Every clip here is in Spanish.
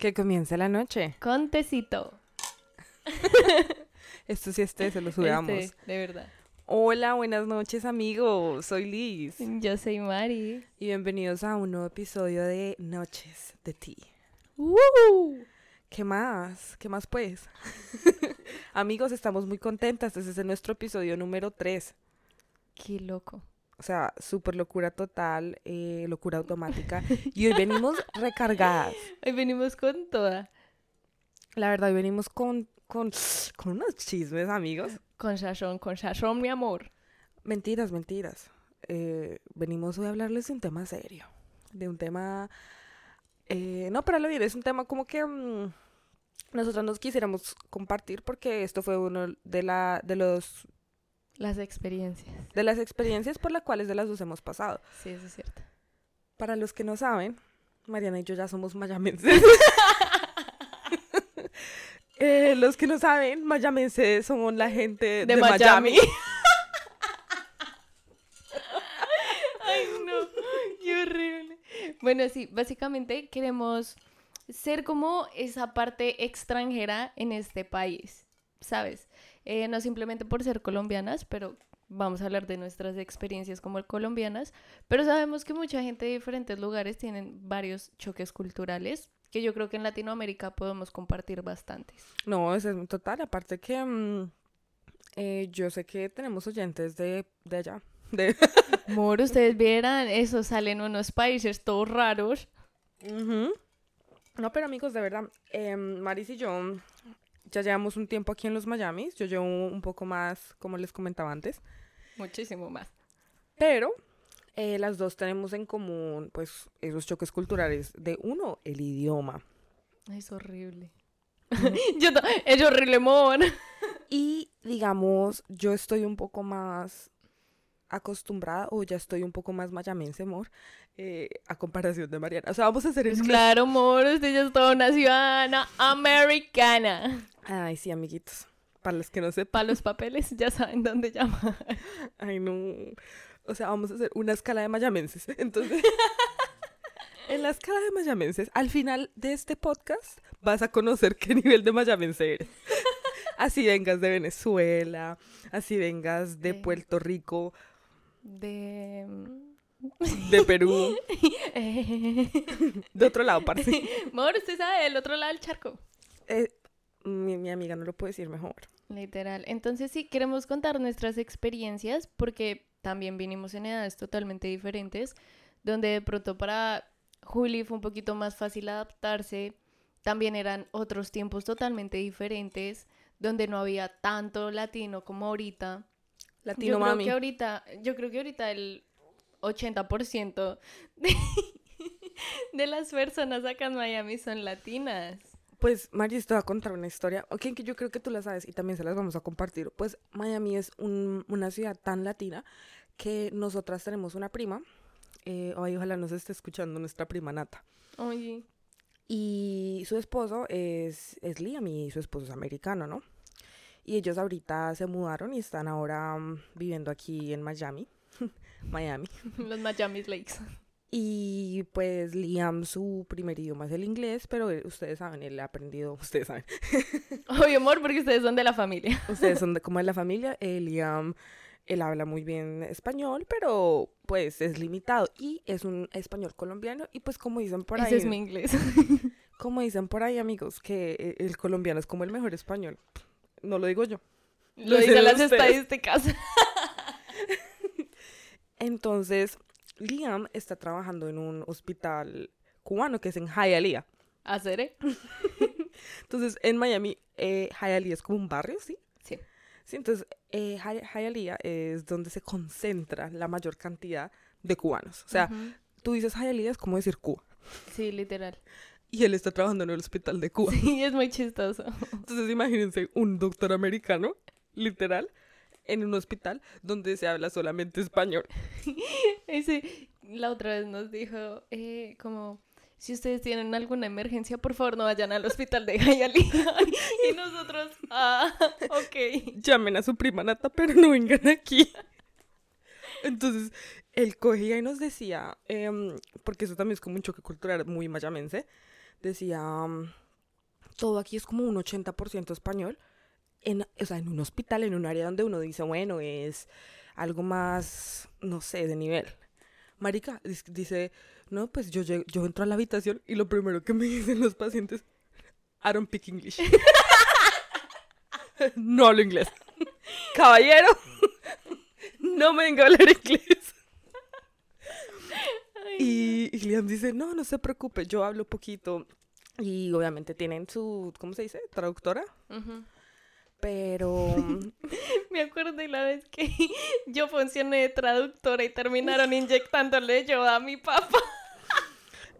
Que comience la noche. Con tecito. Esto sí este, se lo subamos. Este, de verdad. Hola, buenas noches amigos. Soy Liz. Yo soy Mari. Y bienvenidos a un nuevo episodio de Noches de Ti. ¡Woo! ¿Qué más? ¿Qué más pues? amigos, estamos muy contentas. Este es nuestro episodio número 3. Qué loco. O sea, súper locura total, eh, locura automática. Y hoy venimos recargadas. Hoy venimos con toda. La verdad, hoy venimos con, con, con unos chismes, amigos. Con sazón, con sazón, mi amor. Mentiras, mentiras. Eh, venimos hoy a hablarles de un tema serio. De un tema... Eh, no, para lo bien, es un tema como que mm, nosotros nos quisiéramos compartir porque esto fue uno de, la, de los Las experiencias. de las experiencias por las cuales de las dos hemos pasado. Sí, eso es cierto. Para los que no saben, Mariana y yo ya somos mayamenses. Eh, los que no saben, mayamenses son la gente de, De Miami. Miami. Ay, no. Qué horrible. Bueno, sí, básicamente queremos ser como esa parte extranjera en este país, ¿sabes? Eh, no simplemente por ser colombianas, pero vamos a hablar de nuestras experiencias como colombianas, pero sabemos que mucha gente de diferentes lugares tienen varios choques culturales que yo creo que en Latinoamérica podemos compartir bastantes. No, eso es total. Aparte que mm, eh, yo sé que tenemos oyentes de, de allá. De... Amor, ustedes vieran, eso salen unos países todos raros. No, pero amigos, de verdad, eh, Maris y yo ya llevamos un tiempo aquí en los Miamis. Yo llevo un poco más, como les comentaba antes. Muchísimo más. Pero eh, las dos tenemos en común, pues, esos choques culturales. De uno, el idioma. Es horrible. Yo es horrible, mon. Y, digamos, yo estoy un poco más acostumbrada o ya estoy un poco más mayamense, amor, eh, a comparación de Mariana. O sea, vamos a hacer el... Claro, amor, usted ya es toda una ciudadana americana. Ay, sí, amiguitos. Para los que no sepan. Para los papeles ya saben dónde llamar. Ay, no. O sea, vamos a hacer una escala de mayamenses. Entonces, en la escala de mayamenses, al final de este podcast, vas a conocer qué nivel de mayamense eres. Así vengas de Venezuela, así vengas de. Puerto Rico, De... de Perú, de otro lado, parce. Amor, usted sabe, del otro lado del charco. Eh, mi, mi amiga no lo puede decir mejor. Literal. Entonces sí, queremos contar nuestras experiencias porque también vinimos en edades totalmente diferentes, donde de pronto para Juli fue un poquito más fácil adaptarse, también eran otros tiempos totalmente diferentes, donde no había tanto latino como ahorita. Latino yo creo mami. que ahorita, yo creo que ahorita el 80% de, de las personas acá en Miami son latinas. Pues, Mari, te voy a contar una historia, ok, que yo creo que tú la sabes y también se las vamos a compartir. Pues, Miami es un- una ciudad tan latina que nosotras tenemos una prima, eh, ay, ojalá nos esté escuchando nuestra prima Nata, Oye, y su esposo es, es Liam y su esposo es americano, ¿no? Y ellos ahorita se mudaron y están ahora mm, viviendo aquí en Miami, Miami. los Miami Lakes. Y pues Liam, su primer idioma es el inglés, pero él- ustedes saben, él ha aprendido, ustedes saben, Oye, amor, porque ustedes son de la familia. Ustedes son de, como de la familia. eh, Liam, él habla muy bien español, pero pues es limitado. Y es un español colombiano. Y pues como dicen por ahí, Ese es mi inglés. como dicen por ahí, amigos, que eh, el colombiano es como el mejor español. No lo digo yo. Lo dicen dicen las ustedes. estadísticas. Entonces, Liam está trabajando en un hospital cubano que es en Hialeah. ¿Hacer, eh? Entonces, en Miami, eh, Hialeah es como un barrio, ¿sí? Sí. Sí, entonces eh, Hi- Hialeah es donde se concentra la mayor cantidad de cubanos. O sea, tú dices Hialeah es como decir Cuba. Sí, literal. Y él está trabajando en el hospital de Cuba. Sí, es muy chistoso. Entonces imagínense un doctor americano, literal, en un hospital donde se habla solamente español. Ese, la otra vez nos dijo, eh, como, si ustedes tienen alguna emergencia, por favor no vayan al hospital de Hialeah. y nosotros, ah, ok. Llamen a su prima Nata, pero no vengan aquí. Entonces, él cogía y nos decía, em, porque eso también es como un choque cultural muy mayamense, decía, todo aquí es como un 80% español, en, o sea, en un hospital, en un área donde uno dice, bueno, es algo más, no sé, de nivel. Marica dice, no, pues yo, llego- yo entro a la habitación y lo primero que me dicen los pacientes, I don't speak English. no hablo inglés. Caballero, no me venga a hablar inglés. Y, y Liam dice, no, no se preocupe, yo hablo poquito. Y obviamente tienen su, ¿cómo se dice? Traductora. Ujú. Pero Me acuerdo de la vez que yo funcioné de traductora y terminaron inyectándole yo a mi papá.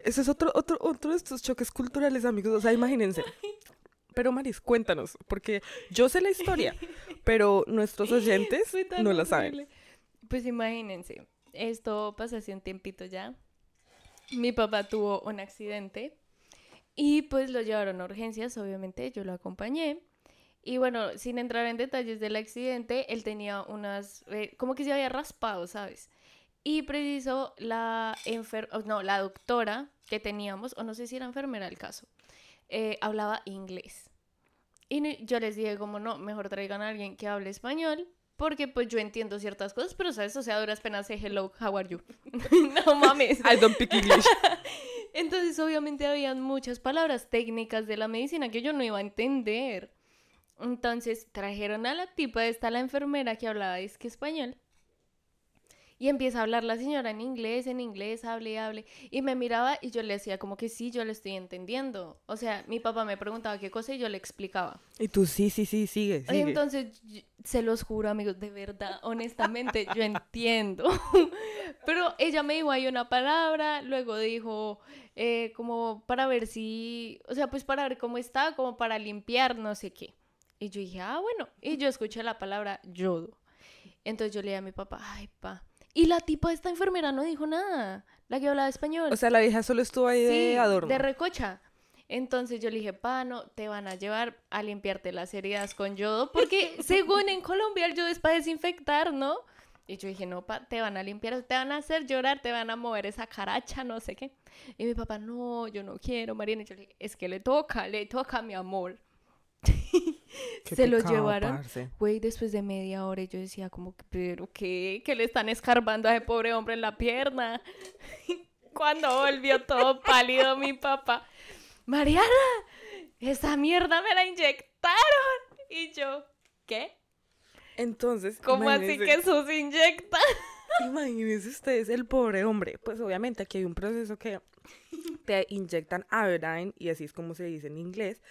ese es otro, otro, otro de estos choques culturales, amigos. O sea, imagínense. Pero Maris, cuéntanos, porque yo sé la historia, pero nuestros oyentes no la saben. Pues imagínense, esto pasó hace un tiempito ya. Mi papá tuvo un accidente y pues lo llevaron a urgencias, obviamente yo lo acompañé. Y bueno, sin entrar en detalles del accidente, él tenía unas, eh, como que se había raspado, ¿sabes? Y preciso la enfer no, la doctora que teníamos, o no sé si era enfermera el caso, eh, hablaba inglés. Y yo les dije como no, mejor traigan a alguien que hable español, porque pues yo entiendo ciertas cosas, pero sabes, o sea, duras penas sé hello, how are you. no mames. I don't speak English. Entonces, obviamente, habían muchas palabras técnicas de la medicina que yo no iba a entender. Entonces, trajeron a la tipa, esta la enfermera que hablaba es que español. Y empieza a hablar la señora en inglés, en inglés, hable y hable. Y me miraba y yo le decía como que sí, yo le estoy entendiendo. O sea, mi papá me preguntaba qué cosa y yo le explicaba. Y tú, sí, sí, sí, sigue, sigue. Entonces, se los juro, amigos, de verdad, honestamente, yo entiendo. Pero ella me dijo ahí una palabra, luego dijo eh, como para ver si, o sea, pues para ver cómo está, como para limpiar, no sé qué. Y yo dije, ah, bueno. Y yo escuché la palabra yodo. Entonces yo le dije a mi papá, ay, pa. Y la tipa de esta enfermera no dijo nada, la que hablaba español. O sea, la vieja solo estuvo ahí de adorno. de recocha. Entonces yo le dije, pa, no, te van a llevar a limpiarte las heridas con yodo, porque según en Colombia el yodo es para desinfectar, ¿no? Y yo dije, no, pa, te van a limpiar, te van a hacer llorar, te van a mover esa caracha, no sé qué. Y mi papá, no, yo no quiero, Mariana. Y yo le dije, es que le toca, le toca, mi amor. Se lo pecado, llevaron. Güey, después de media hora yo decía como, pero qué, que le están escarbando a ese pobre hombre en la pierna. Cuando volvió todo pálido mi papá, Mariana, esa mierda me la inyectaron. Y yo, ¿qué? Entonces, ¿Cómo así que se inyecta? Imagínense ustedes, el pobre hombre. Pues obviamente aquí hay un proceso que te inyectan Iodine, y así es como se dice en inglés.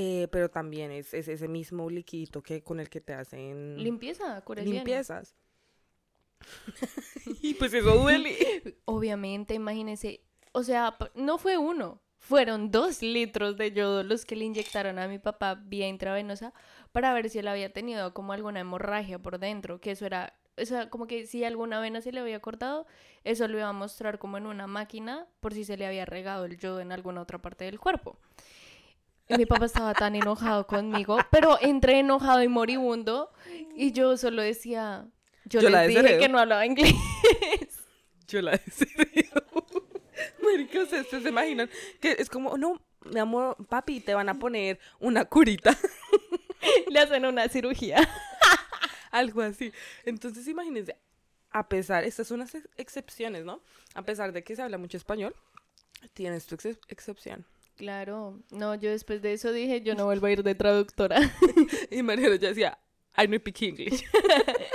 Eh, pero también es, es ese mismo liquidito que con el que te hacen Limpieza, limpiezas. y pues eso duele. Obviamente, imagínense, o sea, no fue uno, fueron dos litros de yodo los que le inyectaron a mi papá vía intravenosa para ver si él había tenido como alguna hemorragia por dentro, que eso era, o sea, como que si alguna vena se le había cortado, eso lo iba a mostrar como en una máquina por si se le había regado el yodo en alguna otra parte del cuerpo. Y mi papá estaba tan enojado conmigo, pero entre enojado y moribundo, y yo solo decía, yo, Yo la les dije desheredo. que no hablaba inglés. Yo la decidí. Marica, ustedes se imaginan que es como, no, mi amor, papi, te van a poner una curita. Le hacen una cirugía. Algo así. Entonces, imagínense, a pesar, estas son unas ex- excepciones, ¿no? A pesar de que se habla mucho español, tienes tu ex- excepción. Claro, no, yo después de eso dije, yo no vuelvo a ir de traductora. Y Mariano ya decía, I no speak English.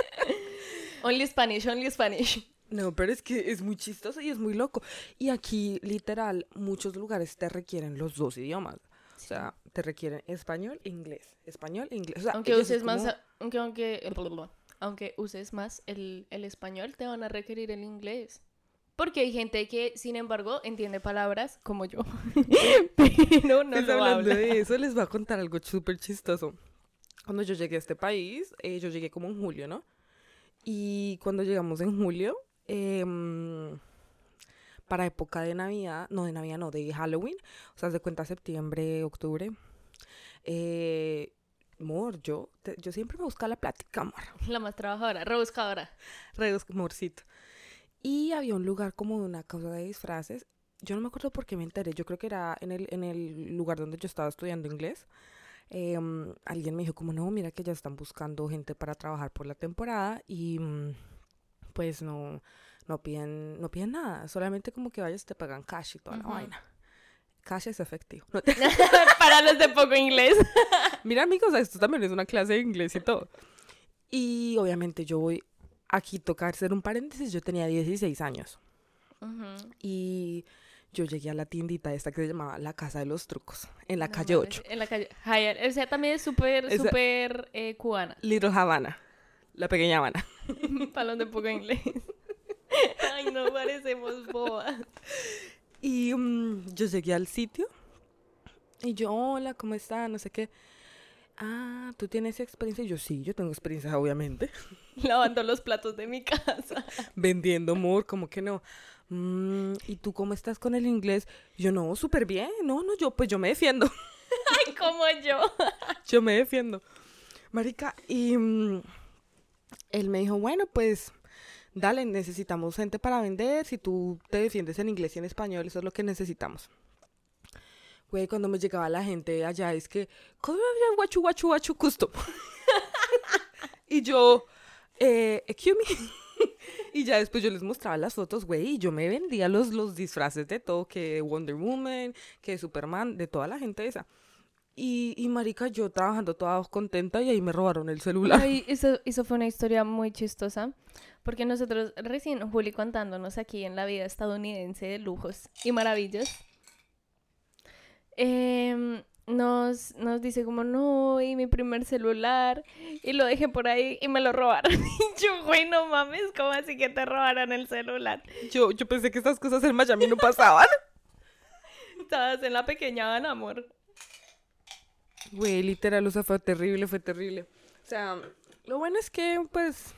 only Spanish, only Spanish. No, pero es que es muy chistoso y es muy loco. Y aquí, literal, muchos lugares te requieren los dos idiomas. O sea, te requieren español e inglés. Español e inglés. O sea, Aunque uses más, como- aunque, aunque, aunque uses más el, el español, te van a requerir el inglés. Porque hay gente que, sin embargo, entiende palabras como yo, pero no Pues lo hablando habla. de eso, les voy a contar algo súper chistoso. Cuando yo llegué a este país, eh, yo llegué como en julio, ¿no? Y cuando llegamos en julio, em, para época de Navidad, no de Navidad, no, de Halloween, o sea, de cuenta septiembre, octubre, eh, amor, yo, te- yo siempre me busco la plática, amor. La más trabajadora, rebuscadora. Redos, amorcito. Y había un lugar como de una casa de disfraces yo no me acuerdo por qué me enteré, yo creo que era en el, en el lugar donde yo estaba estudiando inglés. em, alguien me dijo como, no, mira que ya están buscando gente para trabajar por la temporada y mm, pues no, no piden, no piden nada, solamente como que vayas te pagan cash y toda la vaina. Cash es efectivo. No, Para los de poco inglés. Mira, amigos, esto también es una clase de inglés y todo. Y obviamente yo voy, aquí toca hacer un paréntesis, yo tenía 16 años y yo llegué a la tiendita esta que se llamaba La Casa de los Trucos, en la No calle mames, 8, En la calle. O sea, también es súper, súper eh, cubana. Little Havana, la pequeña Habana. Los de poco inglés. Ay, no parecemos bobas. Y mm, yo llegué al sitio y yo, hola, ¿cómo está? No sé qué. Ah, ¿tú tienes experiencia? Y yo, sí, yo tengo experiencia, obviamente. Lavando los platos de mi casa. vendiendo amor, como que no. "Mm, ¿Y tú cómo estás con el inglés? Yo no, súper bien. No, no, yo pues yo me defiendo. Ay, como yo. Yo me defiendo. Marica, y mm, él me dijo, bueno, pues dale, necesitamos gente para vender. Si tú te defiendes en inglés y en español, eso es lo que necesitamos. Güey, cuando me llegaba la gente allá, es que, "¿Cómo había guachu, guachu, guachu, custom?" y yo, eh, excuse me. y ya después yo les mostraba las fotos, güey, y yo me vendía los, los disfraces de todo, que Wonder Woman, que Superman, de toda la gente esa. Y, y marica, yo trabajando toda contenta y ahí me robaron el celular. Eso, eso fue una historia muy chistosa. Porque nosotros, recién Juli contándonos aquí en la vida estadounidense de lujos y maravillas, em, nos, nos dice como, no, y mi primer celular, y lo dejé por ahí y me lo robaron. Y yo, güey, no mames, ¿cómo así que te robaron el celular? Yo, yo pensé que estas cosas en Miami no pasaban. Estabas en la pequeña Ana, amor. Güey, literal, o sea, fue terrible, fue terrible. O sea, lo bueno es que, pues,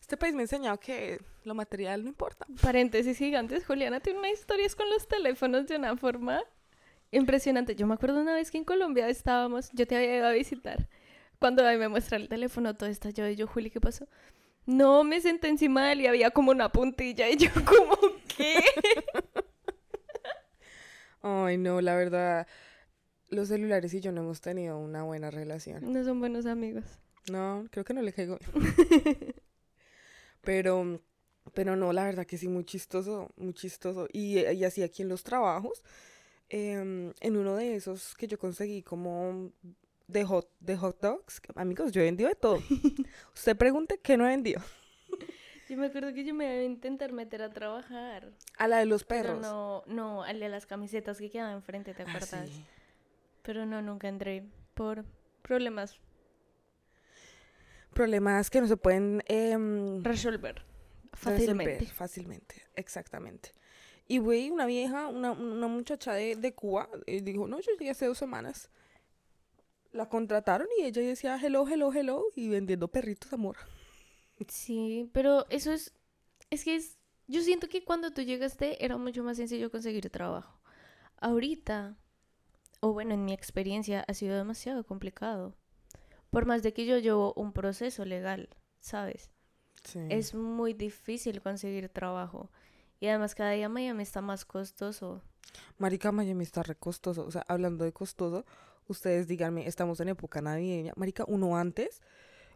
este país me ha enseñado que lo material no importa. Paréntesis gigantes, Juliana tiene unas historias con los teléfonos de una forma impresionante. Yo me acuerdo una vez que en Colombia estábamos, yo te había ido a visitar. Cuando ahí me muestra el teléfono, todo está yo y yo, Juli, ¿qué pasó? No, me senté encima de él y había como una puntilla y yo como, ¿qué? Ay, no, la verdad, los celulares y yo no hemos tenido una buena relación. No son buenos amigos. No, creo que no le caigo. pero, pero no, la verdad que sí, muy chistoso, muy chistoso. Y, y así aquí en los trabajos, em, en uno de esos que yo conseguí como de hot, de hot dogs, amigos, yo he vendido de todo. Usted pregunte qué no he vendido. Yo me acuerdo que yo me iba a intentar meter a trabajar. A la de los Pero perros. no, no, al de las camisetas que quedaban enfrente, ¿te Ah, acuerdas? sí. Pero no, nunca entré por problemas. Problemas que no se pueden em, Resolver. Fácilmente. fácilmente, exactamente. Y güey, una vieja, una, una muchacha de, de Cuba, eh, dijo, no, yo llegué hace dos semanas. La contrataron y ella decía hello, hello, hello y vendiendo perritos, amor. Sí, pero eso es, es que es, yo siento que cuando tú llegaste era mucho más sencillo conseguir trabajo. Ahorita, o bueno, en mi experiencia ha sido demasiado complicado. Por más de que yo llevo un proceso legal, ¿sabes? Sí. Es muy difícil conseguir trabajo. Y además cada día Miami está más costoso. Marica, Miami está re costoso. O sea, hablando de costoso, ustedes díganme, estamos en época navideña. Marica, uno antes,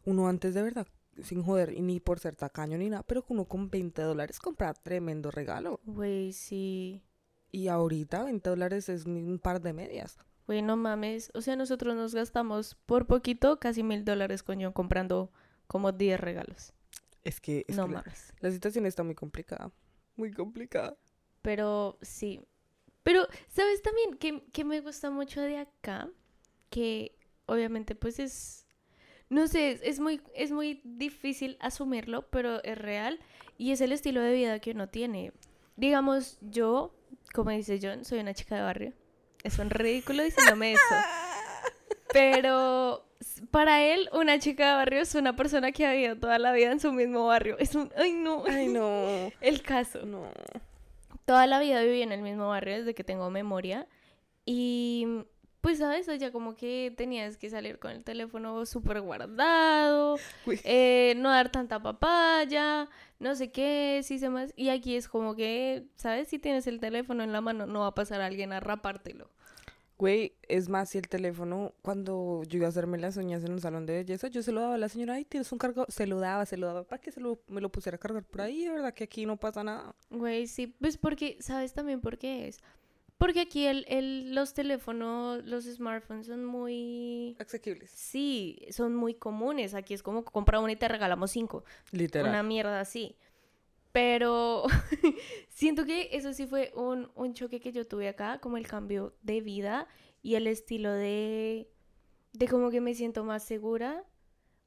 uno antes de verdad, sin joder, y ni por ser tacaño ni nada, pero uno con 20 dólares compra tremendo regalo. Güey, sí. Y ahorita 20 dólares es ni un par de medias. Güey, no mames. O sea, nosotros nos gastamos por poquito casi mil dólares con yo comprando como 10 regalos. Es que, es no que la, mames. la situación está muy complicada. Muy complicada. Pero sí. Pero, ¿sabes también que, que me gusta mucho de acá? Que obviamente pues es... No sé, es- muy, es muy difícil asumirlo, pero es real. Y es el estilo de vida que uno tiene. Digamos, yo, como dice John, soy una chica de barrio. Es un ridículo diciéndome eso. Pero para él, una chica de barrio es una persona que ha vivido toda la vida en su mismo barrio. Es un... Ay, no. Ay, no. El caso. No. Toda la vida viví en el mismo barrio desde que tengo memoria. Y pues, ¿sabes? Allá como que tenías que salir con el teléfono súper guardado, eh, no dar tanta papaya, no sé qué, sí sé más. Y aquí es como que, ¿sabes? Si tienes el teléfono en la mano, no va a pasar alguien a rapártelo. Güey, es más, si el teléfono, cuando yo iba a hacerme las uñas en un salón de belleza, yo se lo daba a la señora, ay, tienes un cargo, se lo daba, se lo daba, para que se lo, me lo pusiera a cargar por ahí, de verdad que aquí no pasa nada. Güey, sí, pues porque, ¿sabes también por qué es? Porque aquí el, el, los teléfonos, los smartphones son muy... Asequibles. Sí, son muy comunes. Aquí es como compra uno y te regalamos cinco. Literal. Una mierda así. Pero siento que eso sí fue un, un choque que yo tuve acá, como el cambio de vida y el estilo de, de como que me siento más segura.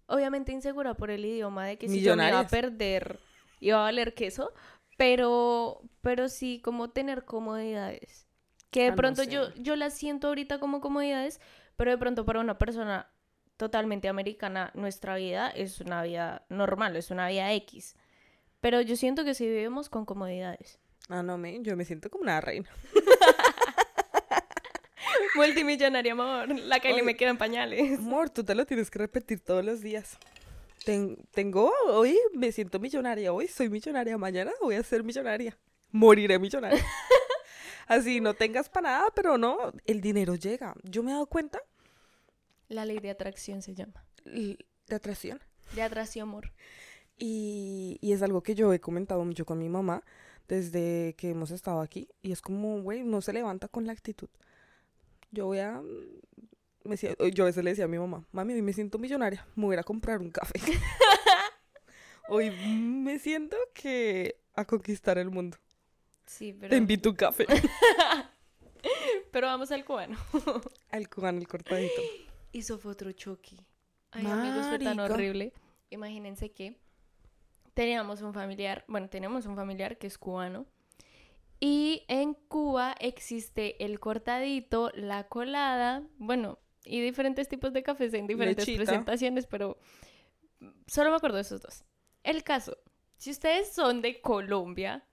Obviamente insegura por el idioma, de que si yo me iba a perder, iba a valer queso. Pero, pero sí, como tener comodidades. Que de Ah, no pronto sé. yo, yo las siento ahorita como comodidades, pero de pronto para una persona totalmente americana, nuestra vida es una vida normal, es una vida X. Pero yo siento que sí vivimos con comodidades. Ah, no, me, yo me siento como una reina. Multimillonaria, amor. La Kylie Oye. me queda en pañales. Amor, tú te lo tienes que repetir todos los días. Ten- tengo, hoy me siento millonaria, hoy soy millonaria, mañana voy a ser millonaria. Moriré millonaria. Así no tengas para nada, pero no, el dinero llega. Yo me he dado cuenta La ley de atracción se llama. de atracción. De atracción, amor. Y, y es algo que yo he comentado mucho con mi mamá desde que hemos estado aquí. Y es como, güey, no se levanta con la actitud. Yo voy a... me decía- yo a veces le decía a mi mamá, mami, hoy me siento millonaria, me voy a comprar un café. hoy me siento que a conquistar el mundo. Sí, pero... Te invito un café. Pero vamos al cubano. Al cubano, el cortadito. Eso fue otro choque. Ay, amigos, fue tan Marica. horrible. Imagínense que teníamos un familiar, bueno, tenemos un familiar que es cubano. Y en Cuba existe el cortadito, la colada, bueno, y diferentes tipos de cafés en diferentes Lechita. presentaciones, pero solo me acuerdo de esos dos. El caso, si ustedes son de Colombia,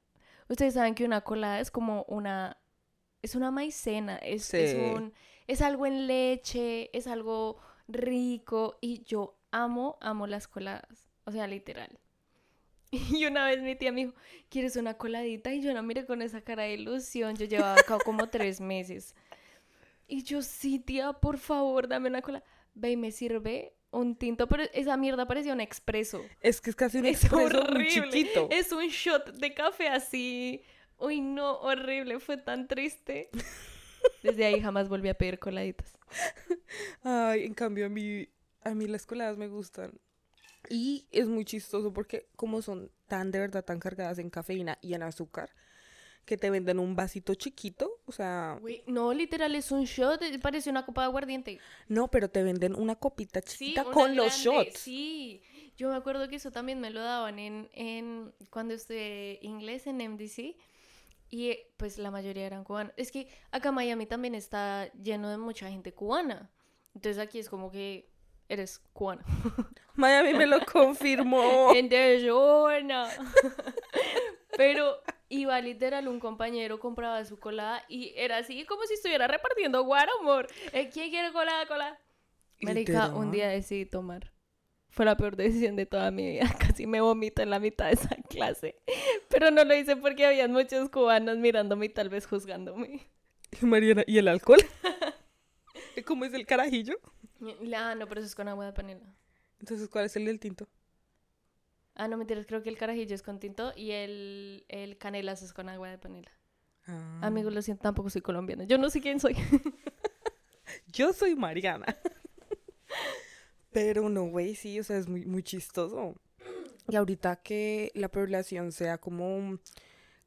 ustedes saben que una colada es como una, es una maicena, es, es Sí. un, es algo en leche, es algo rico y yo amo, amo las coladas, o sea, literal. Y una vez mi tía me dijo, ¿quieres una coladita? Y yo la miré con esa cara de ilusión, yo llevaba acá como tres meses. Y yo, sí, tía, por favor, dame una cola. Ve y me sirve un tinto, pero esa mierda parecía un expreso. Es que es casi un Es expreso muy horrible. chiquito. Es un shot de café así. Uy, no, horrible, fue tan triste. Desde ahí jamás volví a pedir coladitas. Ay, en cambio a mí, a mí las coladas me gustan. Y es muy chistoso porque como son tan de verdad tan cargadas en cafeína y en azúcar, que te venden un vasito chiquito, o sea, Uy, no, literal, es un shot, eh, parece una copa de aguardiente. no, pero te venden una copita Sí, chiquita una con los shots. Sí, yo me acuerdo que eso también me lo daban en, en cuando estudié inglés en MDC. Y eh, pues la mayoría eran cubanos. Es que acá Miami también está lleno de mucha gente cubana. Entonces aquí es como que eres cubano. Miami me lo confirmó. En Dejona. Pero iba literal un compañero, compraba su colada y era así como si estuviera repartiendo guaro, amor. Eh, ¿Quién quiere colada, colada? Marica, un día decidí tomar. Fue la peor decisión de toda mi vida. Casi me vomito en la mitad de esa clase. Pero no lo hice porque había muchos cubanos mirándome y tal vez juzgándome. Mariana, ¿y el alcohol? ¿Cómo es el carajillo? Ah, no, pero eso es con agua de panela. Entonces, ¿cuál es el del tinto? Ah, no, mentiras, creo que el carajillo es con tinto y el, el canelazo es con agua de panela. Ah. Amigos, lo siento, tampoco soy colombiana. Yo no sé quién soy. Yo soy Mariana. Pero no, güey, sí, o sea, es muy, muy chistoso. Y ahorita que la población sea como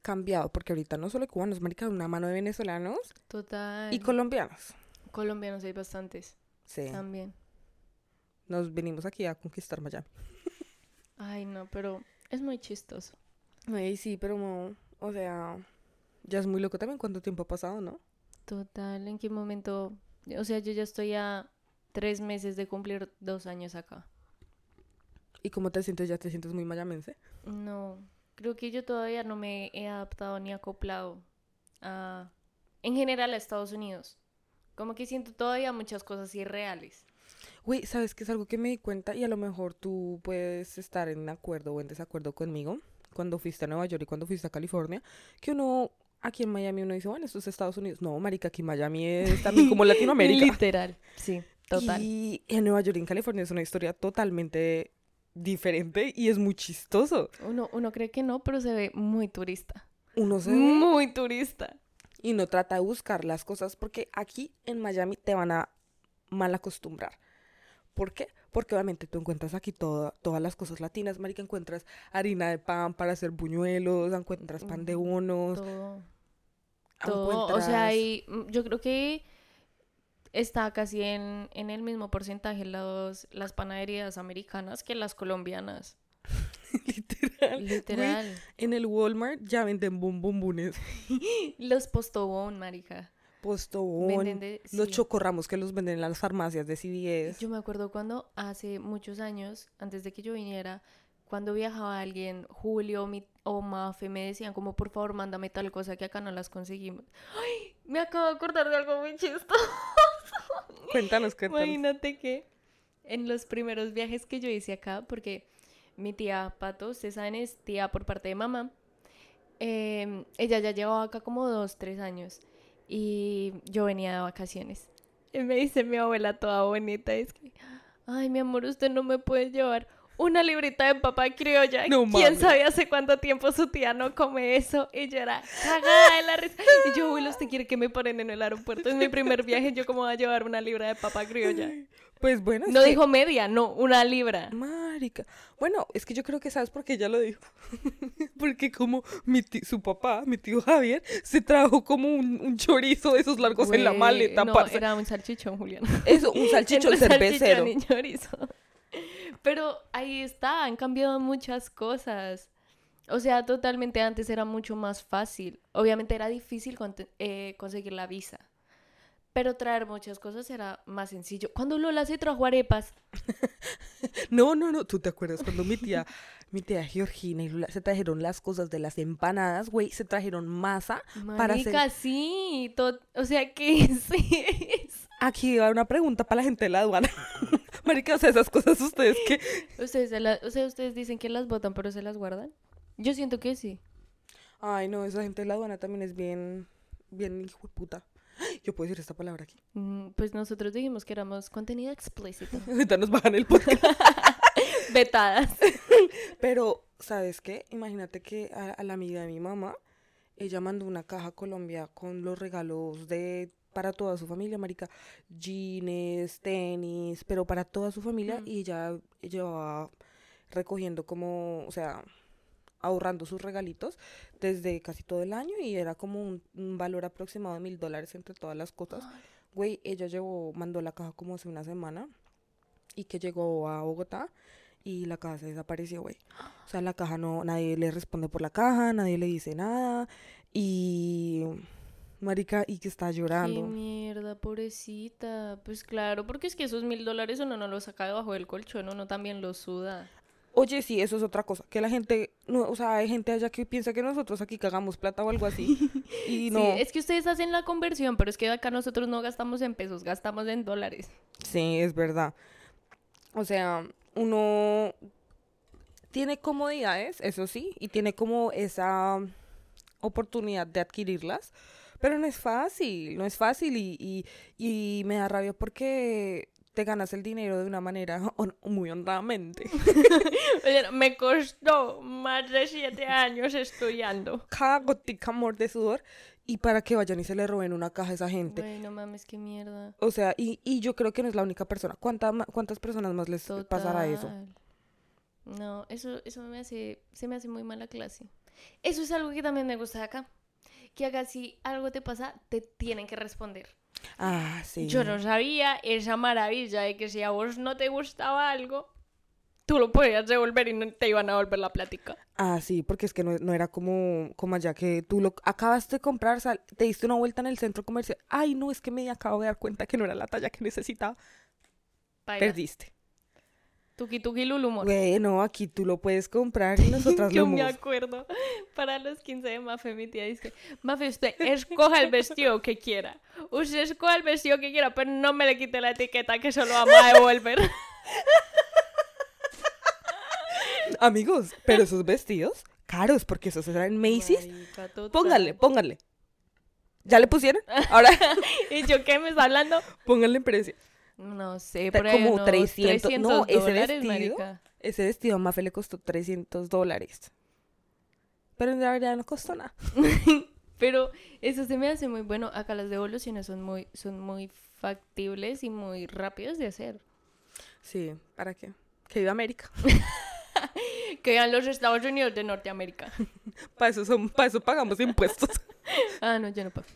cambiado, porque ahorita no solo hay cubanos, marica, una mano de venezolanos Total. y colombianos. colombianos hay bastantes Sí, también. Nos venimos aquí a conquistar Miami. Ay, no, pero es muy chistoso. Ay, sí, pero, no, o sea, ya es muy loco también cuánto tiempo ha pasado, ¿no? Total, ¿en qué momento? O sea, yo ya estoy a tres meses de cumplir dos años acá. ¿Y cómo te sientes? ¿Ya te sientes muy mayamense? No, creo que yo todavía no me he adaptado ni acoplado a, en general a Estados Unidos. Como que siento todavía muchas cosas irreales. Güey, ¿sabes qué es algo que me di cuenta? Y a lo mejor tú puedes estar en acuerdo o en desacuerdo conmigo. Cuando fuiste a Nueva York y cuando fuiste a California, que uno aquí en Miami uno dice, bueno, esto es Estados Unidos. No, marica, aquí Miami es también como Latinoamérica. Literal, sí, total. Y en Nueva York y en California es una historia totalmente diferente y es muy chistoso. Uno, uno cree que no, pero se ve muy turista. Uno se ve Muy turista. y no trata de buscar las cosas porque aquí en Miami te van a mal acostumbrar. ¿Por qué? Porque obviamente tú encuentras aquí toda- todas las cosas latinas, marica, encuentras harina de pan para hacer buñuelos, encuentras pan de bonos, Todo. Todo. O sea, hay, mm, yo creo que está casi en, en el mismo porcentaje los, las panaderías americanas que las colombianas. literal. Literal. en el Walmart ya venden bombombones, Los postobón, marica. Postobón, los sí. chocorramos que los venden en las farmacias de CVS. Yo me acuerdo cuando hace muchos años, antes de que yo viniera, cuando viajaba alguien, Julio mi- o Mafe me decían como, por favor, mándame tal cosa que acá no las conseguimos. Ay, me acabo de acordar de algo muy chistoso. Cuéntanos, cuéntanos. Imagínate que en los primeros viajes que yo hice acá, porque mi tía Pato, ustedes saben, es tía por parte de mamá, eh, ella ya llevaba acá como dos, tres años y yo venía de vacaciones. Y me dice mi abuela toda bonita, es que, ay, mi amor, usted no me puede llevar una librita de papa criolla. No ¿Quién sabe hace cuánto tiempo su tía no come eso? Y yo era cagada de la risa. Y yo, abuelo, ¿usted quiere que me paren en el aeropuerto? Es mi primer viaje, yo cómo voy a llevar una libra de papa criolla. Pues bueno, No que- dijo media, no, una libra. Marica. Bueno, es que yo creo que sabes por qué ella lo dijo. Porque como mi ti- su papá, mi tío Javier, se trajo como un, un chorizo de esos largos en la maleta. No, parce. era un salchichón, Julián. Eso, un salchichón cervecero. y chorizo. Pero ahí está, han cambiado muchas cosas. O sea, totalmente antes era mucho más fácil. Obviamente era difícil conte- eh, conseguir la visa. Pero traer muchas cosas era más sencillo. Cuando Lola se trajo arepas, No, no, no. ¿Tú te acuerdas cuando mi tía, mi tía Georgina y Lula se trajeron las cosas de las empanadas, güey? Se trajeron masa para hacer... marica, sí, to- o sea, ¿qué es eso? Aquí va una pregunta para la gente de la aduana. Marica, o sea, esas cosas ustedes que... ¿Ustedes, se la- o sea, ustedes dicen que las botan, pero se las guardan. Yo siento que sí. Ay, no, esa gente de la aduana también es bien, bien hijo de puta. Yo puedo decir esta palabra aquí. Mm, Pues nosotros dijimos que éramos contenido explícito. Ahorita nos bajan el podcast. Vetadas. Pero, ¿sabes qué? Imagínate que a, a la amiga de mi mamá, ella mandó una caja a Colombia con los regalos de para toda su familia, marica, jeans, tenis, pero para toda su familia Mm. y ella llevaba recogiendo como, o sea, ahorrando sus regalitos desde casi todo el año y era como un, un valor aproximado de mil dólares entre todas las cosas. Güey, ella llevó, mandó la caja como hace una semana y que llegó a Bogotá y la caja se desapareció, güey. O sea, la caja no, nadie le responde por la caja, nadie le dice nada y marica y que está Qué llorando. mierda, pobrecita. Pues claro, porque es que esos mil dólares uno no los saca debajo del colchón, uno también los suda. Oye, sí, eso es otra cosa, que la gente, no, o sea, hay gente allá que piensa que nosotros aquí cagamos plata o algo así y no. Sí, es que ustedes hacen la conversión, pero es que acá nosotros no gastamos en pesos, gastamos en dólares. Sí, es verdad. O sea, uno tiene comodidades, eso sí, y tiene como esa oportunidad de adquirirlas, pero no es fácil, no es fácil y, y, y me da rabia porque te ganas el dinero de una manera muy honradamente. Oye, me costó más de siete años estudiando. Cada gotica amor de sudor y para que vayan y se le roben una caja a esa gente. Güey, no mames, qué mierda. O sea, y, y yo creo que no es la única persona. ¿Cuánta ¿Cuántas personas más les pasará eso? No, eso, eso me hace, se me hace muy mala clase. Eso es algo que también me gusta acá. Que acá si algo te pasa, te tienen que responder. Ah, sí. Yo no sabía esa maravilla de que si a vos no te gustaba algo, tú lo podías devolver y no te iban a volver la plática. Ah, sí, porque es que no, no era como, como allá que tú lo acabas de comprar, sal- te diste una vuelta en el centro comercial. Ay, no, es que me acabo de dar cuenta que no era la talla que necesitaba. Perdiste. Tuki Tuki Lulumor. Bueno, aquí tú lo puedes comprar y nosotras Yo lo me acuerdo, para los 15 de Mafe, mi tía dice, Mafe, usted escoja el vestido que quiera. Usted escoja el vestido que quiera, pero no me le quite la etiqueta que se lo vamos a devolver. Amigos, pero esos vestidos caros, porque esos eran Macy's. Marica, total. Pónganle, pónganle. ¿Ya le pusieron? Ahora ¿Y yo qué me está hablando? pónganle en precio. No sé, por ahí como unos 300, no, ese dólares, vestido. marica. Ese vestido a Mafe le costó 300 dólares. Pero en realidad no costó nada. Pero eso se me hace muy bueno. Acá las devoluciones son muy, son muy factibles y muy rápidas de hacer. Sí, ¿para qué? Que viva América. Que vean los Estados Unidos de Norteamérica. Para eso, son, para eso pagamos impuestos. Ah, no, yo no pago.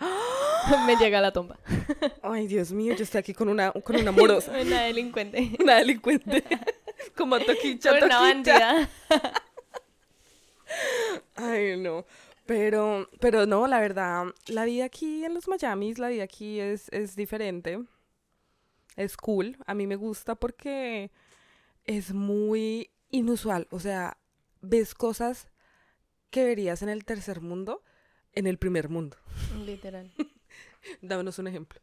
Me llega la tomba. Ay, Dios mío, yo estoy aquí con una, con una morosa, Una delincuente. una delincuente. Como toquicha, una bandida. Ay, no. Pero, pero no, la verdad, la vida aquí en los Miamis, la vida aquí es, es diferente. Es cool. A mí me gusta porque es muy inusual. O sea, ves cosas que verías en el tercer mundo, en el primer mundo. Literal. Dámonos un ejemplo.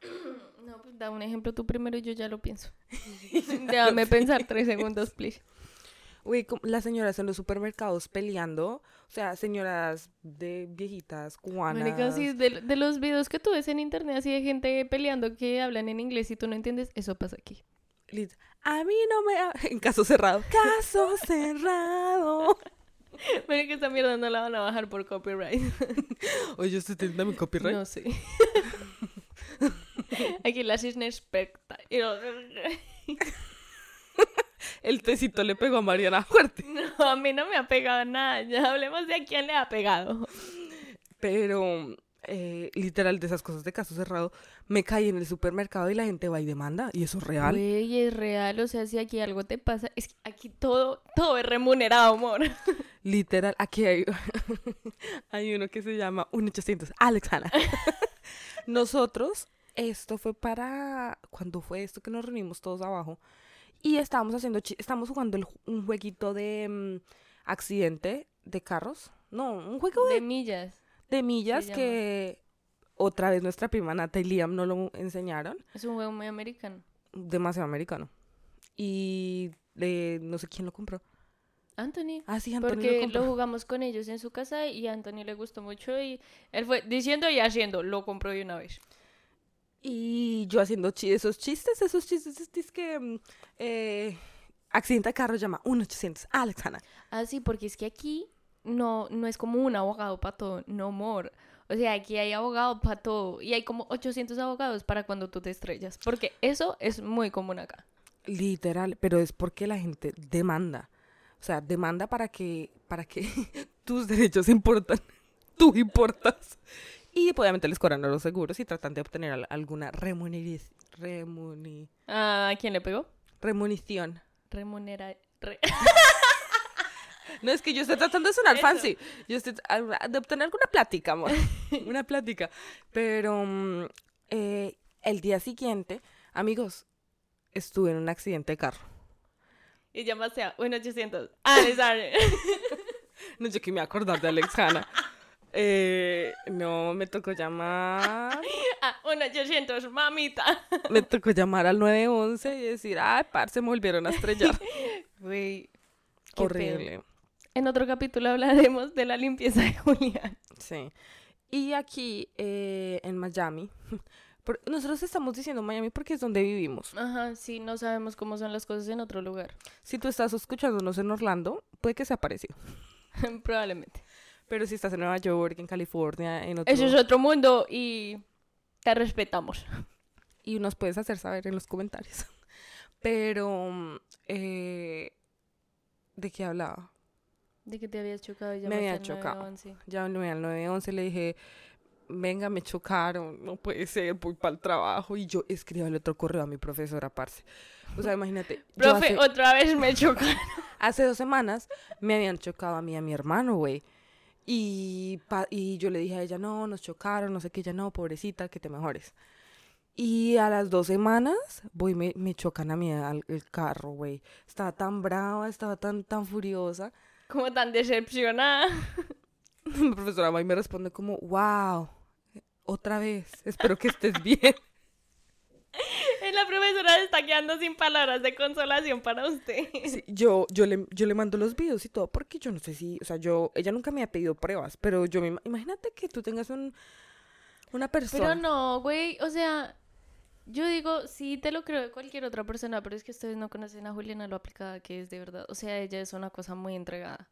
No, pues da un ejemplo tú primero y yo ya lo pienso. Déjame pensar tres segundos, please. Uy, las señoras en los supermercados peleando. O sea, señoras de viejitas, cubanas. Marica, sí, de, de los videos que tú ves en internet así de gente peleando que hablan en inglés y tú no entiendes, eso pasa aquí. Lit- A mí no me... En caso cerrado. Caso cerrado. Marica, esta mierda no la van a bajar por copyright. Oye, ¿usted tiene mi copyright? No sé. Aquí la cisne yo- El tecito le pegó a Mariana fuerte. No, a mí no me ha pegado nada. Ya hablemos de a quién le ha pegado. Pero, eh, literal, de esas cosas de caso cerrado, me caí en el supermercado y la gente va y demanda. Y eso es real. Güey, es real. O sea, si aquí algo te pasa, es que aquí todo, todo es remunerado, amor. Literal, aquí hay, hay uno que se llama 1800. Alex Hanna. Nosotros, esto fue para. ¿Cuándo fue esto que nos reunimos todos abajo? Y estábamos haciendo. Estamos jugando el un jueguito de mm, accidente de carros. No, un juego de, De millas. De millas que otra vez nuestra prima Nata y Liam no lo enseñaron. Es un juego muy americano. Demasiado americano. Y eh, no sé quién lo compró. Anthony. Ah, sí, Antonio Porque lo jugamos con ellos en su casa y a Anthony le gustó mucho y él fue diciendo y haciendo, lo compró de una vez. Y yo haciendo esos chistes, esos chistes, es que mm, eh, accidente de carro llama 1-800 Alex Hanna. Ah, sí, porque es que aquí no, no es como un abogado para todo, no more. O sea, aquí hay abogado para todo y hay como 800 abogados para cuando tú te estrellas, porque eso es muy común acá. Literal, pero es porque la gente demanda. O sea, demanda para que, para que tus derechos importan. Tú importas. Y obviamente les cobran a los seguros y tratan de obtener al- alguna remuneriz- remuni- Ah, ¿A quién le pegó? remunición. Remunera... re- No, es que yo estoy tratando de sonar Eso. fancy. Yo estoy de obtener alguna plática, amor. Una plática. Pero mm, eh, el día siguiente, amigos, estuve en un accidente de carro. y llamaste a 1800. Ah, le sale. No, yo que me acordar de Alex Hanna. Eh, no, me tocó llamar. Ah, 1800, mamita. Me tocó llamar al 911 y decir, ay, par, se me volvieron a estrellar. Güey, qué pedo. En otro capítulo hablaremos de la limpieza de Julián. Sí. Y aquí eh, en Miami, nosotros estamos diciendo Miami porque es donde vivimos. Ajá, sí, no sabemos cómo son las cosas en otro lugar. Si tú estás escuchándonos en Orlando, puede que sea parecido. Probablemente. Pero si estás en Nueva York, en California, en otro... Eso es otro mundo y te respetamos. Y nos puedes hacer saber en los comentarios. Pero... mm, eh, ¿De qué hablaba? De que te habías chocado y Me había al chocado. 911. Llamé al 911, le dije, venga, me chocaron, no puede ser, voy para el trabajo. Y yo escribí otro correo a mi profesora, parce. O sea, imagínate. Profe, hace- otra vez me chocaron. Hace dos semanas me habían chocado a mí y a mi hermano, güey. Y, pa- y yo le dije a ella, no, nos chocaron, no sé qué, ella no, pobrecita, que te mejores. Y a las dos semanas, voy, me, me chocan a mí al, el carro, güey. Estaba tan brava, estaba tan, tan furiosa. Como tan decepcionada. La profesora May me responde como, wow, otra vez, espero que estés bien. La profesora se está quedando sin palabras de consolación para usted. Sí, yo, yo, le, yo le mando los videos y todo, porque yo no sé si, o sea, yo, ella nunca me ha pedido pruebas, pero yo me, ima- imagínate que tú tengas un, una persona. Pero no, güey, o sea, yo digo, sí te lo creo de cualquier otra persona, pero es que ustedes no conocen a Juliana lo aplicada que es de verdad. O sea, ella es una cosa muy entregada.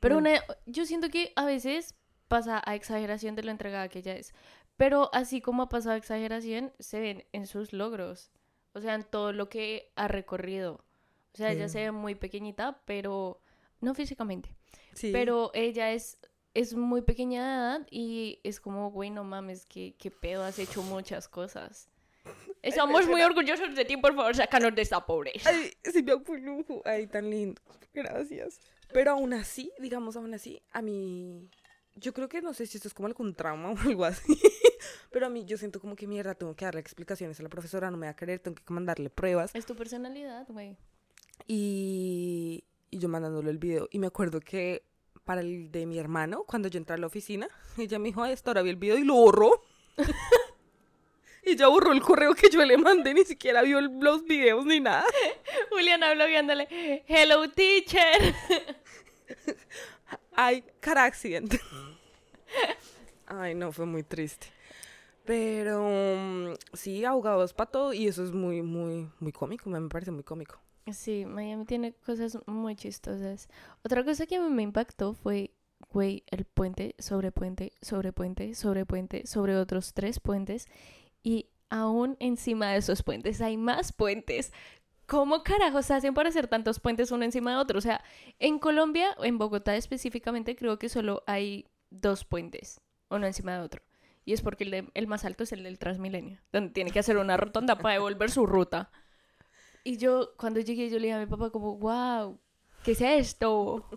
Pero Mm. una, yo siento que a veces pasa a exageración de lo entregada que ella es. Pero así como ha pasado a exageración, se ven en sus logros. O sea, en todo lo que ha recorrido. O sea, ella se ve muy pequeñita, pero no físicamente. Sí. Pero ella es, es muy pequeña de edad y es como, güey, no mames, que qué pedo, has hecho muchas cosas. Estamos muy orgullosos de ti, por favor, sácanos de esta pobreza. Ay, un lujo. Ay, tan lindo. Gracias. Pero aún así, digamos, aún así, a mí. Yo creo que no sé si esto es como algún trauma o algo así. Pero a mí yo siento como que mierda, tengo que darle explicaciones a la profesora, no me va a querer, tengo que mandarle pruebas. Es tu personalidad, güey. Y, y yo mandándole el video. Y me acuerdo que para el de mi hermano, cuando yo entré a la oficina, ella me dijo, ay, hasta ahora vi el video y lo borró. y ya borró el correo que yo le mandé, ni siquiera vio los videos ni nada. Juliana blogueándole, hello teacher. Ay, car accident. Ay, no, fue muy triste. Pero mm, sí, ahogados para todo y eso es muy, muy, muy cómico, me parece muy cómico. Sí, Miami tiene cosas muy chistosas. Otra cosa que me impactó fue, güey, el puente, sobre puente, sobre puente, sobre puente, sobre otros tres puentes. Y aún encima de esos puentes hay más puentes. ¿Cómo carajos hacen para hacer tantos puentes uno encima de otro? O sea, en Colombia, en Bogotá específicamente, creo que solo hay dos puentes, uno encima de otro. Y es porque el, de- el más alto es el del Transmilenio, donde tiene que hacer una rotonda para devolver su ruta. Y yo, cuando llegué, yo le dije a mi papá como, wow, ¿qué es esto?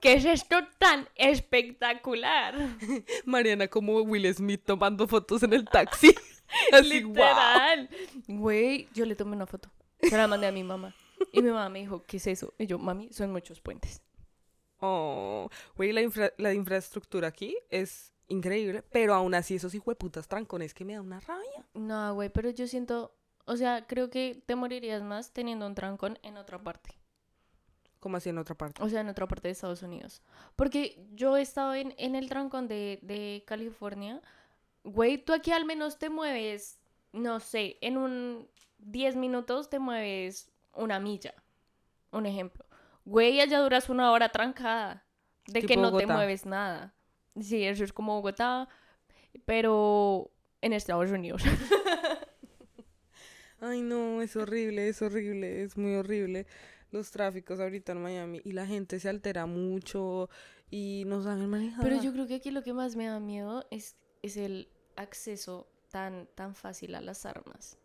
¿Qué es esto tan espectacular? Mariana como Will Smith tomando fotos en el taxi. Así. Literal. Güey, yo le tomé una foto. Se la mandé a mi mamá. Y mi mamá me dijo, ¿qué es eso? Y yo, mami, son muchos puentes. Oh, güey, la, infra- la infraestructura aquí es increíble, pero aún así esos hijueputas trancones que me da una rabia. No, güey, pero yo siento, o sea, creo que te morirías más teniendo un trancón en otra parte. Como así en otra parte. O sea, en otra parte de Estados Unidos. Porque yo he estado en, en el trancón de, de California. Güey, tú aquí al menos te mueves, no sé, en un 10 minutos te mueves una milla. Un ejemplo. Güey, allá duras una hora trancada. De que Tipo no te Bogotá. mueves nada. Sí, eso es como Bogotá, pero en Estados Unidos. Ay, no, es horrible, es horrible, es muy horrible. Los tráficos ahorita en Miami y la gente se altera mucho y no saben manejar. Pero yo creo que aquí lo que más me da miedo es, es el acceso tan, tan fácil a las armas.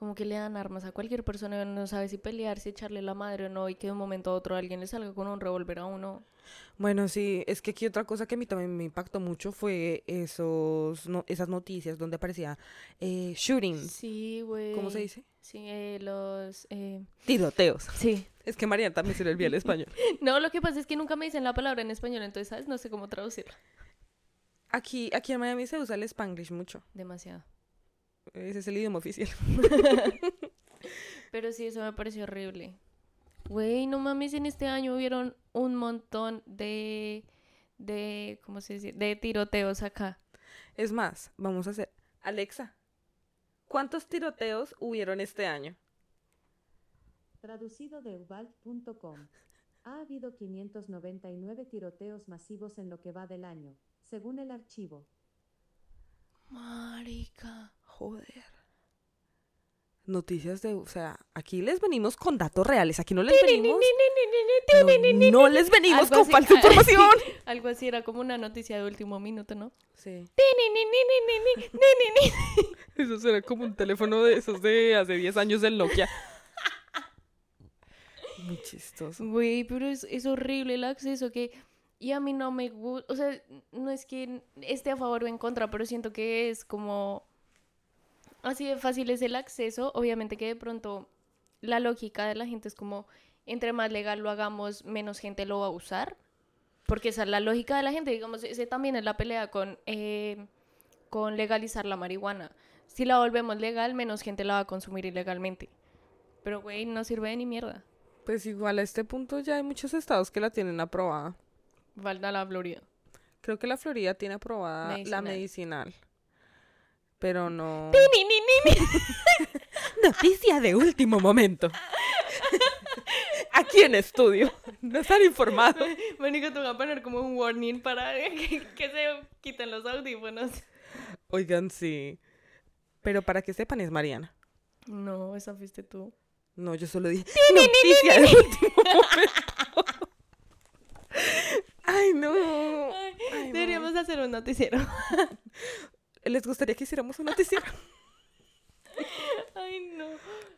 Como que le dan armas a cualquier persona no sabe si pelear, si echarle la madre o no, y que de un momento a otro alguien le salga con un revólver a uno. Bueno, sí, es que aquí otra cosa que a mí también me impactó mucho fue esos, no, esas noticias donde aparecía eh, shootings. Sí, güey. ¿Cómo se dice? Sí, eh, los... eh, Tiroteos. Sí. Es que Mariana también se le olvida el español. No, lo que pasa es que nunca me dicen la palabra en español, entonces, ¿sabes? No sé cómo traducirla. Aquí, aquí en Miami se usa el spanglish mucho. Demasiado. Ese es el idioma oficial. Pero sí, eso me pareció horrible. Güey, no mames, en este año hubieron un montón de, de, ¿cómo se dice? De tiroteos acá. Es más, vamos a hacer. Alexa, ¿cuántos tiroteos hubieron este año? Traducido de ubalt.com. Ha habido 599 tiroteos masivos en lo que va del año, según el archivo. Marica. Joder. Noticias de, o sea, aquí les venimos con datos reales, aquí no les venimos, no, no les venimos Algo con así. falsa información. Algo así era como una noticia de último minuto, ¿no? Sí. Ni Eso será como un teléfono de esos de hace 10 años del Nokia. Muy chistoso. Güey, pero es, es horrible el acceso que... Y a mí no me gusta, o sea, no es que esté a favor o en contra, pero siento que es como así de fácil es el acceso. Obviamente que de pronto la lógica de la gente es como, entre más legal lo hagamos, menos gente lo va a usar. Porque esa es la lógica de la gente. Digamos, ese también es la pelea con, eh, con legalizar la marihuana. Si la volvemos legal, menos gente la va a consumir ilegalmente. Pero, güey, no sirve de ni mierda. Pues igual a este punto ya hay muchos estados que la tienen aprobada. Falta la Florida. Creo que la Florida tiene aprobada la Medicinal. Pero no. Ni, ni, ni, ni. Noticia de último momento. Aquí en estudio. No están informados. Mónica, te voy a poner como un warning para que, que se quiten los audífonos. Oigan, sí. Pero para que sepan, es Mariana. No, esa fuiste tú. No, yo solo dije noticia de último momento. Ay, no. Ay, Ay, no. deberíamos hacer un noticiero. ¿Les gustaría que hiciéramos un noticiero? Ay, no.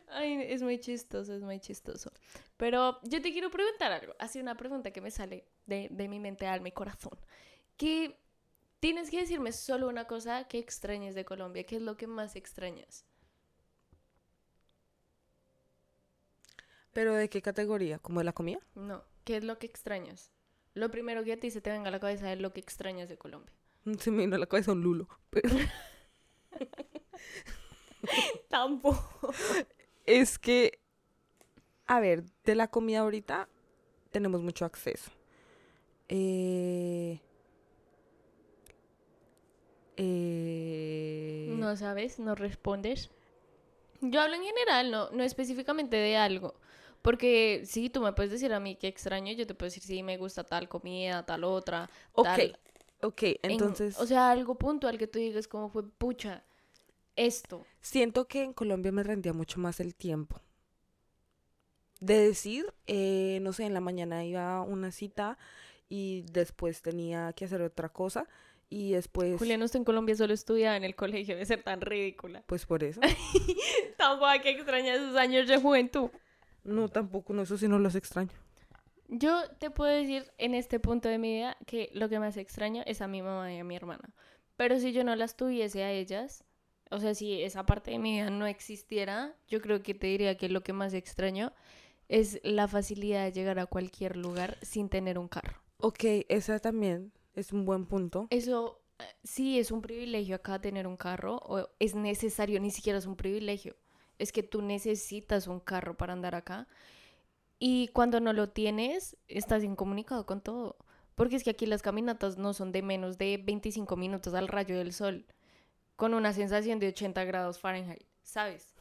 Ay, es muy chistoso, es muy chistoso. Pero yo te quiero preguntar algo. Así una pregunta que me sale de, de mi mente, alma y corazón. Que tienes que decirme solo una cosa que extrañes de Colombia. ¿Qué es lo que más extrañas? ¿Pero de qué categoría? ¿Como de la comida? No, ¿qué es lo que extrañas? Lo primero que a ti se te venga a la cabeza es lo que extrañas de Colombia. Se me vino a la cabeza un lulo. Pero Tampoco. es que, a ver, de la comida ahorita tenemos mucho acceso. Eh, eh, No sabes, no respondes. Yo hablo en general, no, no específicamente de algo. Porque sí, tú me puedes decir a mí que extraño, yo te puedo decir sí, me gusta tal comida, tal otra. Ok, tal- ok, en- entonces o sea, algo puntual que tú digas como fue, pucha, esto. siento que en Colombia me rendía mucho más el tiempo. De decir, eh, no sé, en la mañana iba a una cita y después tenía que hacer otra cosa y después, Julián, usted en Colombia solo estudiaba en el colegio, de ser tan ridícula. pues por eso. Tampoco hay que extrañar esos años de juventud. No, tampoco, no, eso sí no los extraño. Yo te puedo decir en este punto de mi vida que lo que más extraño es a mi mamá y a mi hermana. Pero si yo no las tuviese a ellas, o sea, si esa parte de mi vida no existiera, yo creo que te diría que lo que más extraño es la facilidad de llegar a cualquier lugar sin tener un carro. Ok, esa también es un buen punto. Eso eh, sí es un privilegio acá tener un carro, o es necesario, ni siquiera es un privilegio. Es que tú necesitas un carro para andar acá. Y cuando no lo tienes, estás incomunicado con todo. Porque es que aquí las caminatas no son de menos de 25 minutos al rayo del sol, con una sensación de 80 grados Fahrenheit, ¿sabes?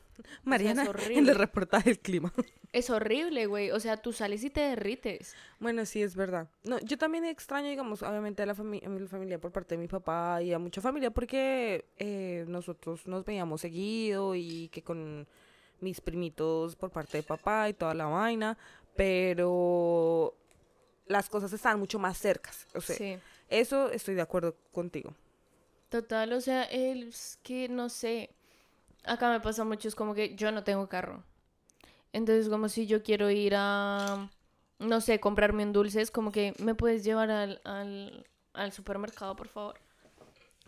Mariana, en horrible. el reportaje del clima. Es horrible, güey. O sea, tú sales y te derrites. Bueno, sí, es verdad. No, yo también extraño, digamos, obviamente a la, fami- a mi familia por parte de mi papá y a mucha familia porque eh, nosotros nos veíamos seguido y que con mis primitos por parte de papá y toda la vaina, pero las cosas están mucho más cercas. O sea, Sí. eso estoy de acuerdo contigo. Total, o sea, es que no sé. Acá me pasa mucho, es como que yo no tengo carro. Entonces, como si yo quiero ir a, no sé, comprarme un dulce, es como que me puedes llevar al, al, al supermercado, por favor.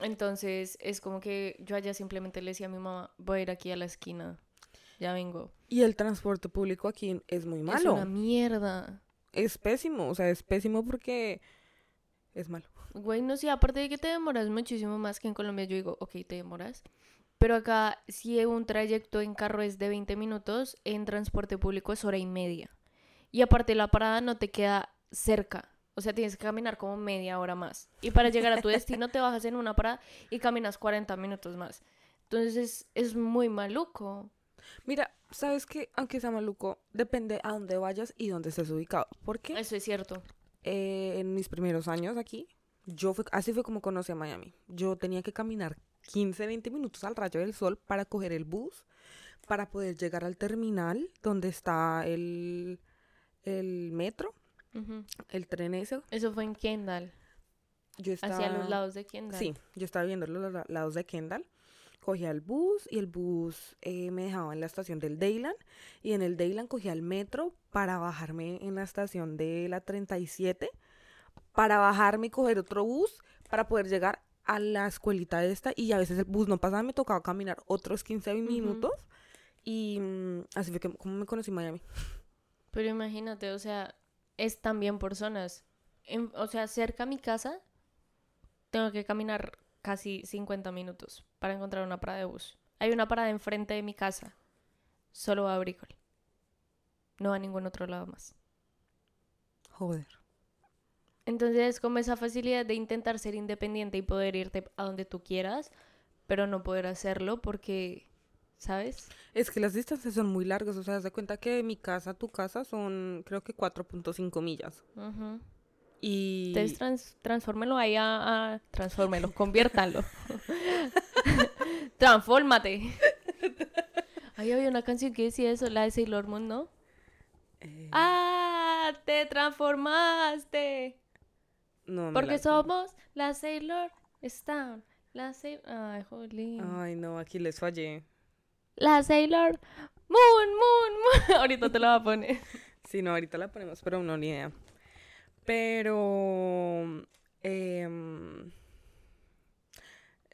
Entonces, es como que yo allá simplemente le decía a mi mamá, voy a ir aquí a la esquina, ya vengo. Y el transporte público aquí es muy Es malo. una mierda. Es pésimo, o sea, es pésimo porque es malo. Güey, no sé, aparte de que te demoras muchísimo más que en Colombia, yo digo, ok, te demoras. Pero acá, si un trayecto en carro es de 20 minutos, en transporte público es hora y media. Y aparte, la parada no te queda cerca. O sea, tienes que caminar como media hora más. Y para llegar a tu destino, te bajas en una parada y caminas 40 minutos más. Entonces, es, es muy maluco. Mira, sabes que aunque sea maluco, depende a dónde vayas y dónde estés ubicado. Porque Eso es cierto. eh, en mis primeros años aquí, yo fue, así fue como conocí a Miami. Yo tenía que caminar 15, 20 minutos al rayo del sol para coger el bus, para poder llegar al terminal donde está el, el metro, el tren ese. Eso fue en Kendall, Yo estaba, hacia los lados de Kendall. Sí, yo estaba viendo los la- lados de Kendall. Cogía el bus y el bus eh, me dejaba en la estación del Dayland y en el Dayland cogía el metro para bajarme en la estación de la 37 para bajarme y coger otro bus para poder llegar a la escuelita esta y a veces el bus no pasaba, me tocaba caminar otros 15 minutos y mm, así fue que como me conocí en Miami. Pero imagínate, o sea, es también por zonas. En- o sea, cerca a mi casa, tengo que caminar casi 50 minutos para encontrar una parada de bus. Hay una parada enfrente de mi casa. Solo va a Bricol. No va a ningún otro lado más. Joder. Entonces, como esa facilidad de intentar ser independiente y poder irte a donde tú quieras, pero no poder hacerlo porque, ¿sabes? Es que las distancias son muy largas, o sea, de cuenta que mi casa tu casa son creo que 4.5 millas. Ujú. Y Entonces, trans- transfórmelo ahí a, a- Transfórmelo, conviértanlo. Transfórmate. Ahí había una canción que decía eso, la de Sailor Moon, ¿no? eh, ¡Ah! ¡Te transformaste! no Porque la- somos la Sailor Stone. La Sailor... Ay, jolín. Ay, no, aquí les fallé. La Sailor Moon, Moon, Moon. Ahorita te la voy a poner. Sí, no, ahorita la ponemos, pero no, ni idea. Pero... em,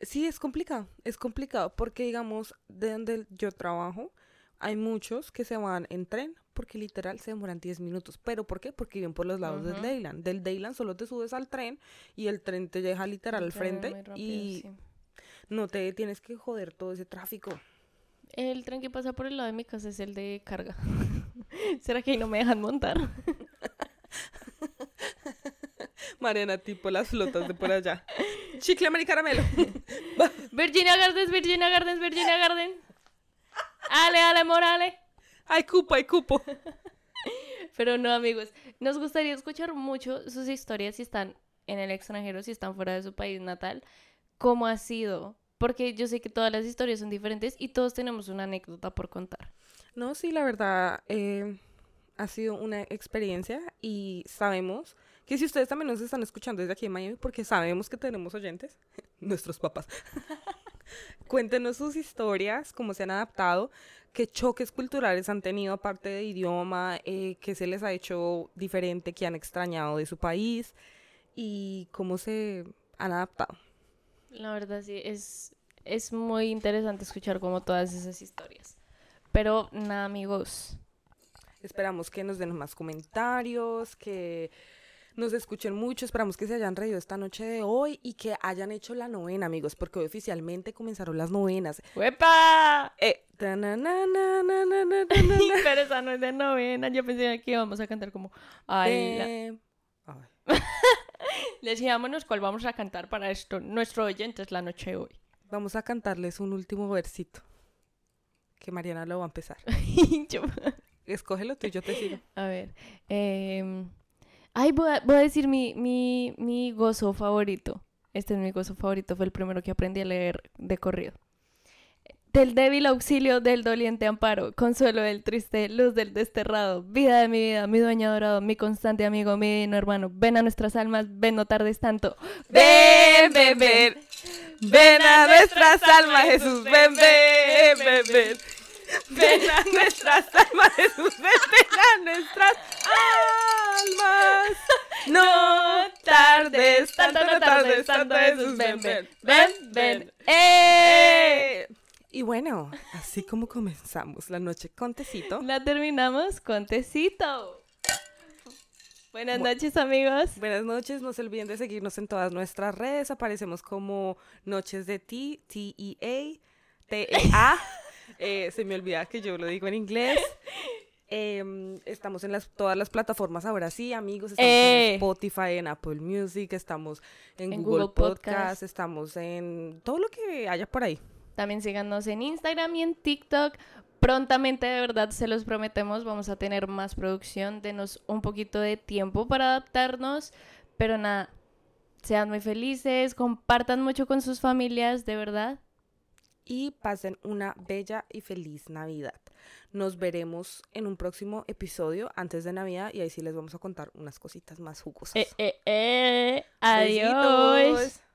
sí, es complicado, es complicado, porque digamos, de donde yo trabajo, hay muchos que se van en tren, porque literal se demoran 10 minutos. ¿Pero por qué? Porque viven por los lados del. Dayland. Del Dayland solo te subes al tren y el tren te deja literal al frente rápido, y sí. no te tienes que joder todo ese tráfico. El tren que pasa por el lado de mi casa es el de carga. ¿Será que ahí no me dejan montar? Mariana, tipo las flotas de por allá. Chicle, caramelo. Virginia Gardens, Virginia Gardens, Virginia Gardens. Ale, ale, morale. Hay cupo, hay cupo. Pero no, amigos, nos gustaría escuchar mucho sus historias si están en el extranjero, si están fuera de su país natal, cómo ha sido. Porque yo sé que todas las historias son diferentes y todos tenemos una anécdota por contar. No, sí, la verdad, eh, ha sido una experiencia y sabemos que si ustedes también nos están escuchando desde aquí en Miami, porque sabemos que tenemos oyentes, nuestros papás, cuéntenos sus historias, cómo se han adaptado, qué choques culturales han tenido aparte de idioma, eh, qué se les ha hecho diferente, qué han extrañado de su país y cómo se han adaptado. La verdad sí, es, es muy interesante escuchar como todas esas historias. Pero nada, amigos. Esperamos que nos den más comentarios, que nos escuchen mucho, esperamos que se hayan reído esta noche de hoy y que hayan hecho la novena, amigos, porque hoy oficialmente comenzaron las novenas. ¡Huepa! Eh, Pero esa no es de novena, yo pensé que íbamos a cantar como... Ay, eh... la... Ay. Cuál vamos a cantar para esto. Nuestro oyente es la noche de hoy. Vamos a cantarles un último versito. Que Mariana lo va a empezar. yo... Escógelo tú y yo te sigo. A ver. Eh... Ay, voy a, decir mi, mi, mi gozo favorito. Este es mi gozo favorito. Fue el primero que aprendí a leer de corrido. Del débil auxilio del doliente amparo, consuelo del triste, luz del desterrado, vida de mi vida, mi dueño adorado, mi constante amigo, mi divino hermano, ven a nuestras almas, ven no tardes tanto. Ven, ven, ven. Ven a nuestras almas, Jesús. Ven, ven, ven, ven. Ven a nuestras almas, Jesús. Ven, ven a nuestras almas. No tardes tanto, no tardes tanto, Jesús. Ven, ven, ven, ven. ¡Eh! Eh. Y bueno, así como comenzamos la noche con tecito. La terminamos con tecito. Buenas noches, amigos. Buenas noches, no se olviden de seguirnos en todas nuestras redes. Aparecemos como Noches de Ti, T-E-A, T-E-A. Eh, se me olvida que yo lo digo en inglés. Em, estamos en las, todas las plataformas ahora sí, amigos. Estamos Eh. en Spotify, en Apple Music, estamos en, En Google, Google Podcast, Podcast. estamos en todo lo que haya por ahí. También síganos en Instagram y en TikTok. Prontamente, de verdad, se los prometemos, vamos a tener más producción. Denos un poquito de tiempo para adaptarnos. Pero nada, sean muy felices, compartan mucho con sus familias, de verdad. Y pasen una bella y feliz Navidad. Nos veremos en un próximo episodio antes de Navidad y ahí sí les vamos a contar unas cositas más jugosas. Eh, eh, eh. Adiós. Besitos.